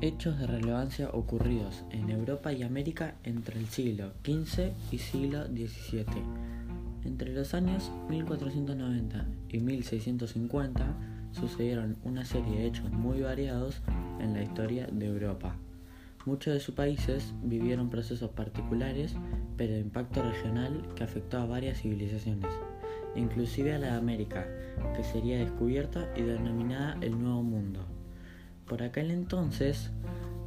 Hechos de relevancia ocurridos en Europa y América entre el siglo XV y siglo XVII. Entre los años 1490 y 1650 sucedieron una serie de hechos muy variados en la historia de Europa. Muchos de sus países vivieron procesos particulares, pero de impacto regional que afectó a varias civilizaciones, inclusive a la de América, que sería descubierta y denominada el Nuevo Mundo. Por aquel entonces,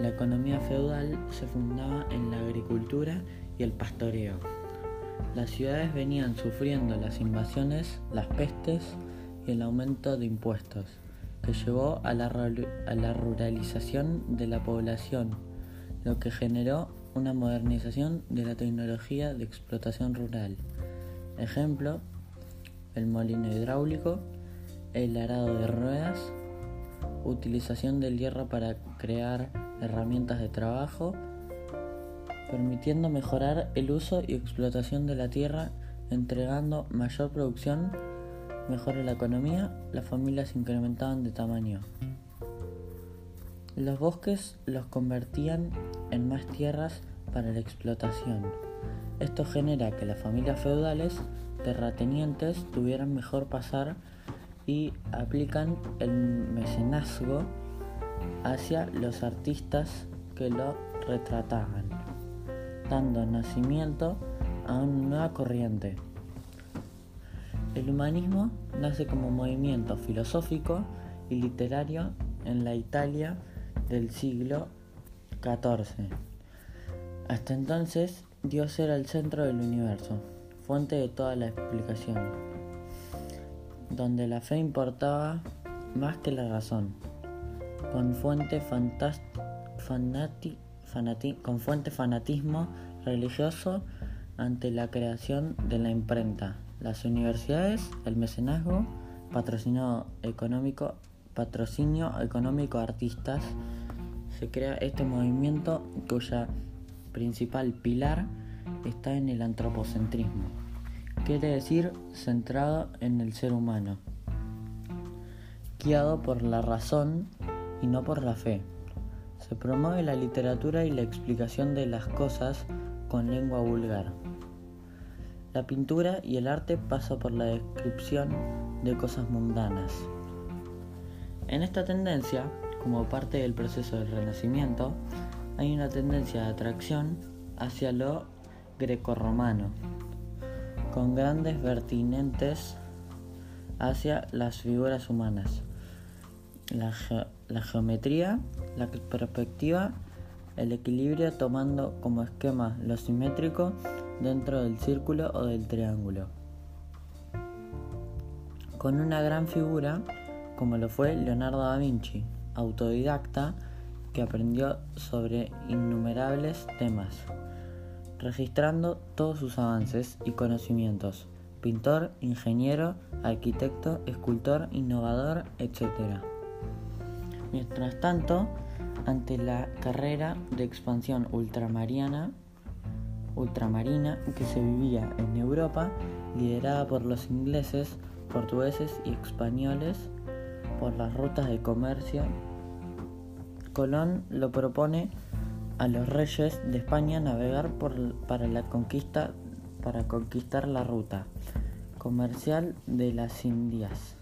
la economía feudal se fundaba en la agricultura y el pastoreo. Las ciudades venían sufriendo las invasiones, las pestes y el aumento de impuestos, que llevó a la, a la ruralización de la población, lo que generó una modernización de la tecnología de explotación rural. Ejemplo, el molino hidráulico, el arado de ruedas, utilización del hierro para crear herramientas de trabajo, permitiendo mejorar el uso y explotación de la tierra, entregando mayor producción, mejora la economía, las familias incrementaban de tamaño. Los bosques los convertían en más tierras para la explotación. Esto genera que las familias feudales terratenientes tuvieran mejor pasar y aplican el mecenazgo hacia los artistas que lo retrataban, dando nacimiento a una nueva corriente. El humanismo nace como movimiento filosófico y literario en la Italia del siglo XIV. Hasta entonces, Dios era el centro del universo, fuente de toda la explicación donde la fe importaba más que la razón, con fuente, fanatismo religioso ante la creación de la imprenta, las universidades, el mecenazgo, patrocinio económico, artistas, se crea este movimiento cuya principal pilar está en el antropocentrismo quiere decir centrado en el ser humano, guiado por la razón y no por la fe. Se promueve la literatura y la explicación de las cosas con lengua vulgar. La pintura y el arte pasa por la descripción de cosas mundanas. En esta tendencia, como parte del proceso del Renacimiento, hay una tendencia de atracción hacia lo grecorromano, con grandes vertientes hacia las figuras humanas. La, geometría, la perspectiva, el equilibrio tomando como esquema lo simétrico dentro del círculo o del triángulo. Con una gran figura como lo fue Leonardo da Vinci, autodidacta que aprendió sobre innumerables temas registrando todos sus avances y conocimientos, pintor, ingeniero, arquitecto, escultor, innovador, etc. Mientras tanto, ante la carrera de expansión ultramarina, ultramarina que se vivía en Europa, liderada por los ingleses, portugueses y españoles, por las rutas de comercio, Colón lo propone a los reyes de España navegar por, para la conquista para conquistar la ruta comercial de las Indias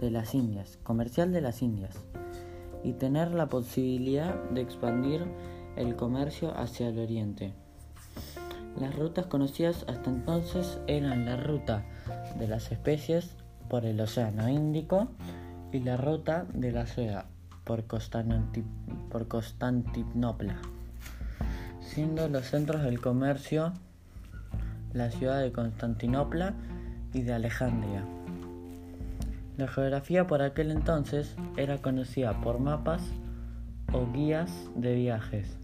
de las Indias comercial de las Indias y tener la posibilidad de expandir el comercio hacia el oriente. Las rutas conocidas hasta entonces eran la ruta de las especies por el Océano Índico y la ruta de la seda por, Constantinopla, siendo los centros del comercio la ciudad de Constantinopla y de Alejandría. La geografía por aquel entonces era conocida por mapas o guías de viajes,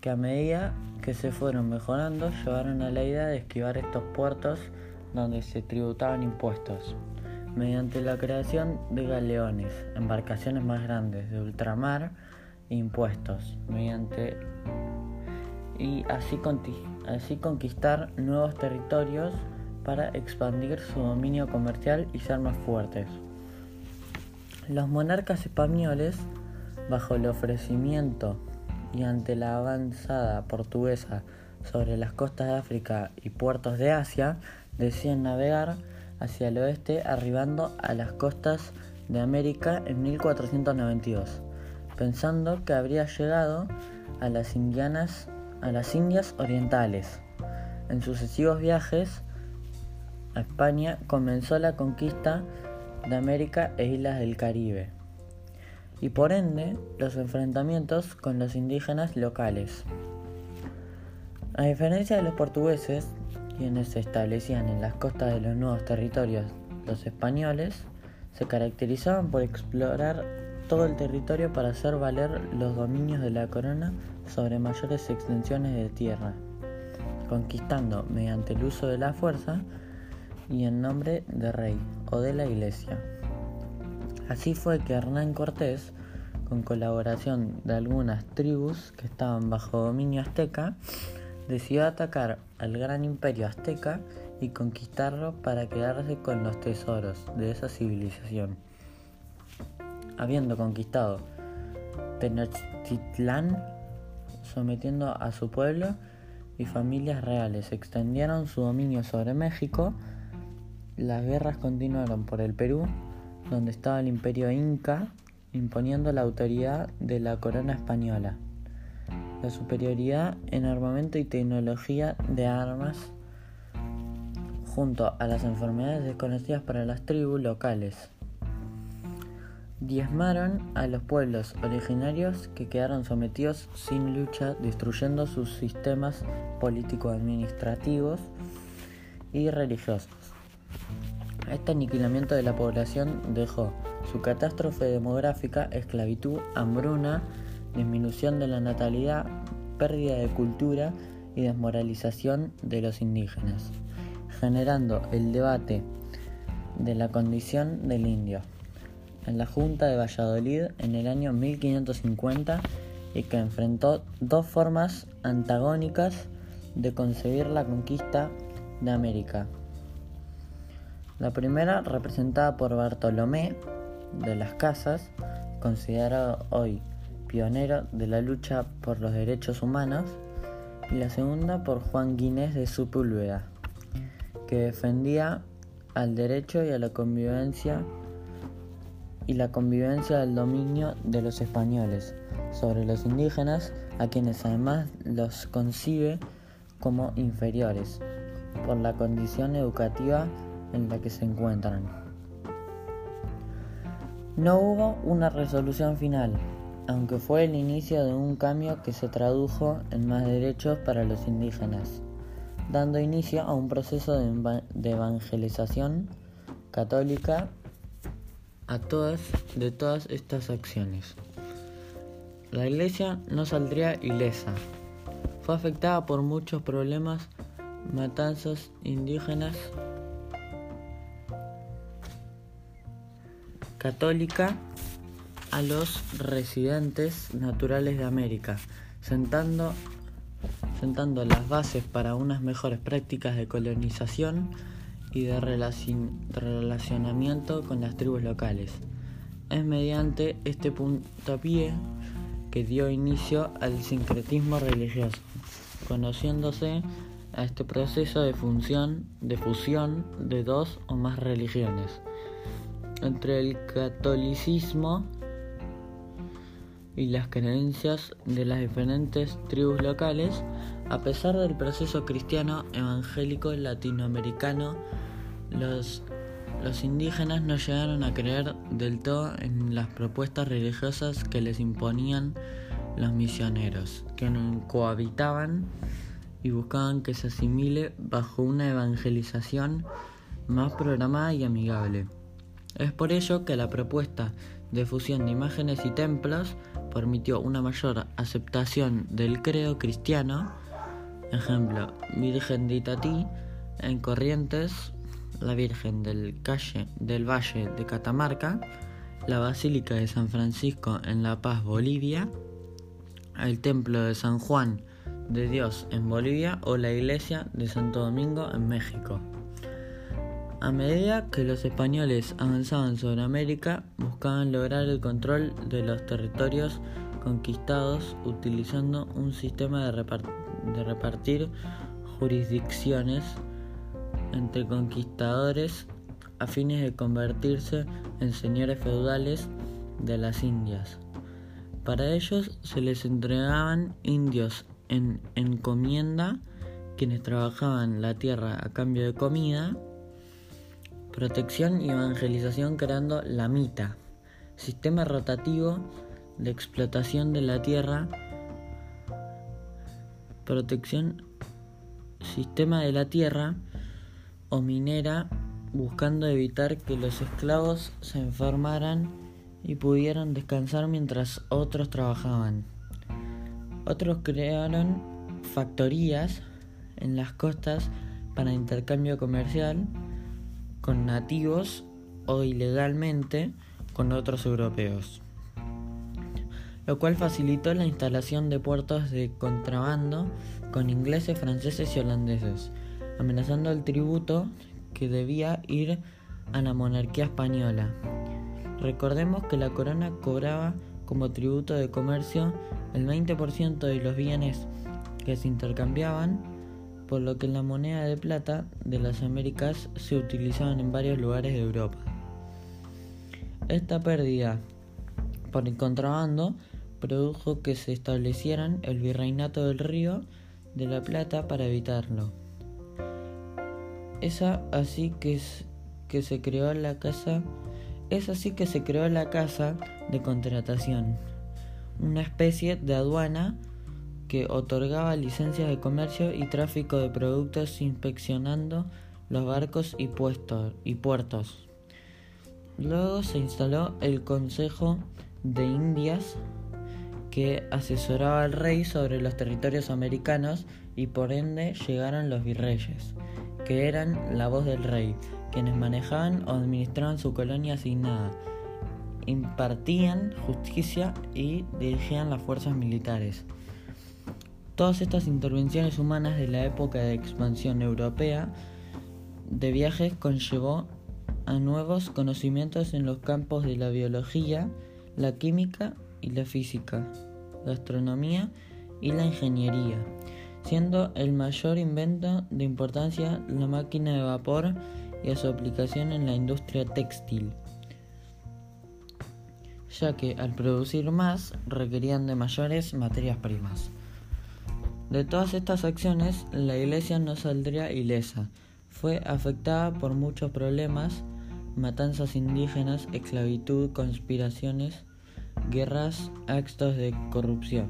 que a medida que se fueron mejorando llevaron a la idea de esquivar estos puertos donde se tributaban impuestos mediante la creación de galeones, embarcaciones más grandes de ultramar impuestos, mediante y así, así conquistar nuevos territorios para expandir su dominio comercial y ser más fuertes. Los monarcas españoles bajo el ofrecimiento y ante la avanzada portuguesa sobre las costas de África y puertos de Asia, deciden navegar hacia el oeste arribando a las costas de América en 1492, pensando que habría llegado a las, indianas, a las Indias Orientales. En sucesivos viajes a España comenzó la conquista de América e islas del Caribe y por ende los enfrentamientos con los indígenas locales. A diferencia de los portugueses, quienes se establecían en las costas de los nuevos territorios, los españoles se caracterizaban por explorar todo el territorio para hacer valer los dominios de la corona sobre mayores extensiones de tierra, conquistando mediante el uso de la fuerza y en nombre de rey o de la iglesia. Así fue que Hernán Cortés, con colaboración de algunas tribus que estaban bajo dominio azteca, decidió atacar al gran imperio azteca y conquistarlo para quedarse con los tesoros de esa civilización. Habiendo conquistado Tenochtitlán, sometiendo a su pueblo y familias reales, extendieron su dominio sobre México. Las guerras continuaron por el Perú, donde estaba el imperio inca, imponiendo la autoridad de la corona española la superioridad en armamento y tecnología de armas junto a las enfermedades desconocidas para las tribus locales. Diezmaron a los pueblos originarios que quedaron sometidos sin lucha, destruyendo sus sistemas político-administrativos y religiosos. Este aniquilamiento de la población dejó su catástrofe demográfica, esclavitud, hambruna, disminución de la natalidad, pérdida de cultura y desmoralización de los indígenas, generando el debate de la condición del indio en la Junta de Valladolid en el año 1550 y que enfrentó dos formas antagónicas de concebir la conquista de América. La primera, representada por Bartolomé de las Casas, considerado hoy pionero de la lucha por los derechos humanos, y la segunda por Juan Guinés de Sepúlveda, que defendía al derecho y a la convivencia y la convivencia del dominio de los españoles sobre los indígenas, a quienes además los concibe como inferiores por la condición educativa en la que se encuentran. No hubo una resolución final, aunque fue el inicio de un cambio que se tradujo en más derechos para los indígenas, dando inicio a un proceso de, evangelización católica a todas de todas estas acciones. La iglesia no saldría ilesa. Fue afectada por muchos problemas, matanzas indígenas, católica a los residentes naturales de América, sentando, sentando las bases para unas mejores prácticas de colonización y de relacionamiento con las tribus locales. Es mediante este puntapié que dio inicio al sincretismo religioso, conociéndose a este proceso de función, de fusión de dos o más religiones. Entre el catolicismo y las creencias de las diferentes tribus locales, a pesar del proceso cristiano evangélico latinoamericano, los, los indígenas no llegaron a creer del todo en las propuestas religiosas que les imponían los misioneros, que cohabitaban y buscaban que se asimile bajo una evangelización más programada y amigable. Es por ello que la propuesta de fusión de imágenes y templos permitió una mayor aceptación del credo cristiano, ejemplo, Virgen de Itatí, en Corrientes, la Virgen del, calle, del Valle de Catamarca, la Basílica de San Francisco en La Paz, Bolivia, el Templo de San Juan de Dios en Bolivia o la Iglesia de Santo Domingo en México. A medida que los españoles avanzaban sobre América, buscaban lograr el control de los territorios conquistados utilizando un sistema de, repartir jurisdicciones entre conquistadores a fines de convertirse en señores feudales de las Indias. Para ellos se les entregaban indios en encomienda, quienes trabajaban la tierra a cambio de comida, protección y evangelización creando la mita, sistema rotativo de explotación de la tierra, protección, sistema de la tierra o minera buscando evitar que los esclavos se enfermaran y pudieran descansar mientras otros trabajaban. Otros crearon factorías en las costas para intercambio comercial con nativos o ilegalmente con otros europeos, lo cual facilitó la instalación de puertos de contrabando con ingleses, franceses y holandeses, amenazando el tributo que debía ir a la monarquía española. Recordemos que la corona cobraba como tributo de comercio el 20% de los bienes que se intercambiaban, por lo que la moneda de plata de las Américas se utilizaban en varios lugares de Europa. Esta pérdida por el contrabando produjo que se establecieran el virreinato del río de la Plata para evitarlo. Es así que, que se creó la casa es así que se creó la casa de contratación, una especie de aduana que otorgaba licencias de comercio y tráfico de productos inspeccionando los barcos y, y puertos. Luego se instaló el Consejo de Indias que asesoraba al rey sobre los territorios americanos y por ende llegaron los virreyes que eran la voz del rey, quienes manejaban o administraban su colonia asignada, impartían justicia y dirigían las fuerzas militares. Todas estas intervenciones humanas de la época de expansión europea de viajes conllevó a nuevos conocimientos en los campos de la biología, la química y la física, la astronomía y la ingeniería siendo el mayor invento de importancia la máquina de vapor y a su aplicación en la industria textil, ya que al producir más requerían de mayores materias primas. De todas estas acciones, la iglesia no saldría ilesa. Fue afectada por muchos problemas, matanzas indígenas, esclavitud, conspiraciones, guerras, actos de corrupción.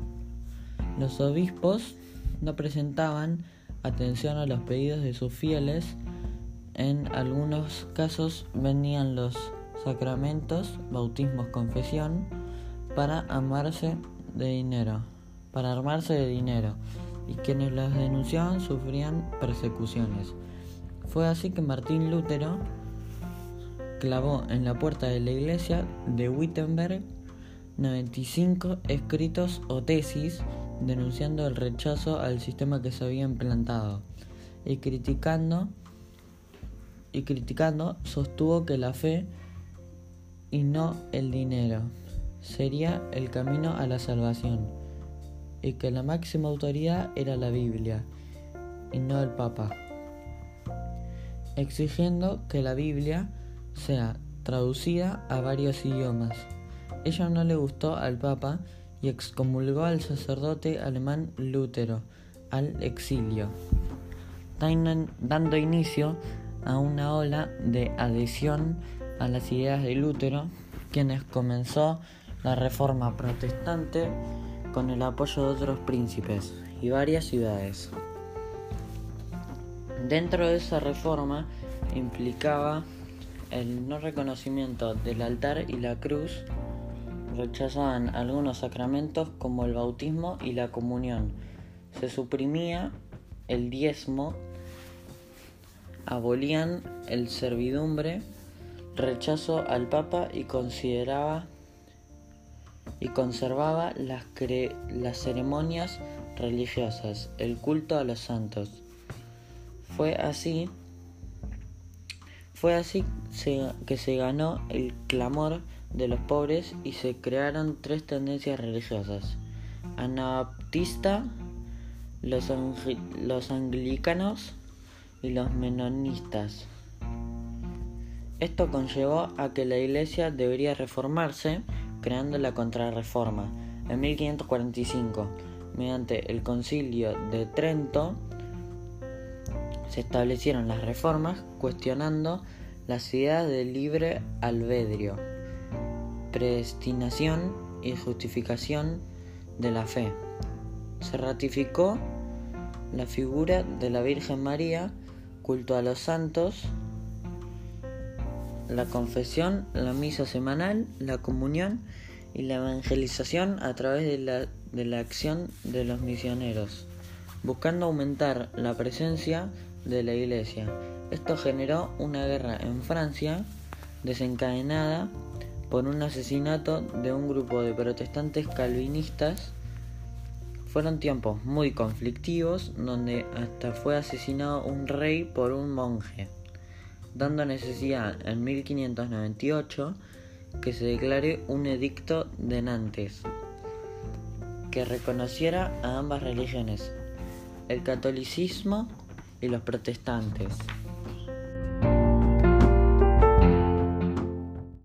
Los obispos no presentaban atención a los pedidos de sus fieles. En algunos casos venían los sacramentos, bautismos, confesión, para amarse de dinero, para armarse de dinero, y quienes los denunciaban sufrían persecuciones. Fue así que Martín Lutero clavó en la puerta de la iglesia de Wittenberg 95 escritos o tesis denunciando el rechazo al sistema que se había implantado y criticando y criticando sostuvo que la fe y no el dinero sería el camino a la salvación y que la máxima autoridad era la Biblia y no el Papa, exigiendo que la Biblia sea traducida a varios idiomas. Ella no le gustó al Papa y excomulgó al sacerdote alemán Lutero al exilio, dando inicio a una ola de adhesión a las ideas de Lutero, quienes comenzó la reforma protestante con el apoyo de otros príncipes y varias ciudades. Dentro de esa reforma implicaba el no reconocimiento del altar y la cruz rechazaban algunos sacramentos como el bautismo y la comunión. Se suprimía el diezmo, abolían el servidumbre, rechazo al Papa y consideraba y conservaba las, las ceremonias religiosas, el culto a los santos. Fue así Fue así que se ganó el clamor de los pobres y se crearon tres tendencias religiosas. Anabaptista, los, los anglicanos y los menonistas. Esto conllevó a que la iglesia debería reformarse, creando la Contrarreforma en 1545. Mediante el Concilio de Trento se establecieron las reformas cuestionando las ideas de libre albedrío, predestinación y justificación de la fe. Se ratificó la figura de la Virgen María, culto a los santos, la confesión, la misa semanal, la comunión y la evangelización a través de la, de la acción de los misioneros, buscando aumentar la presencia de la iglesia. Esto generó una guerra en Francia desencadenada por un asesinato de un grupo de protestantes calvinistas. Fueron tiempos muy conflictivos donde hasta fue asesinado un rey por un monje, dando necesidad en 1598 que se declare un edicto de Nantes que reconociera a ambas religiones, el catolicismo y los protestantes.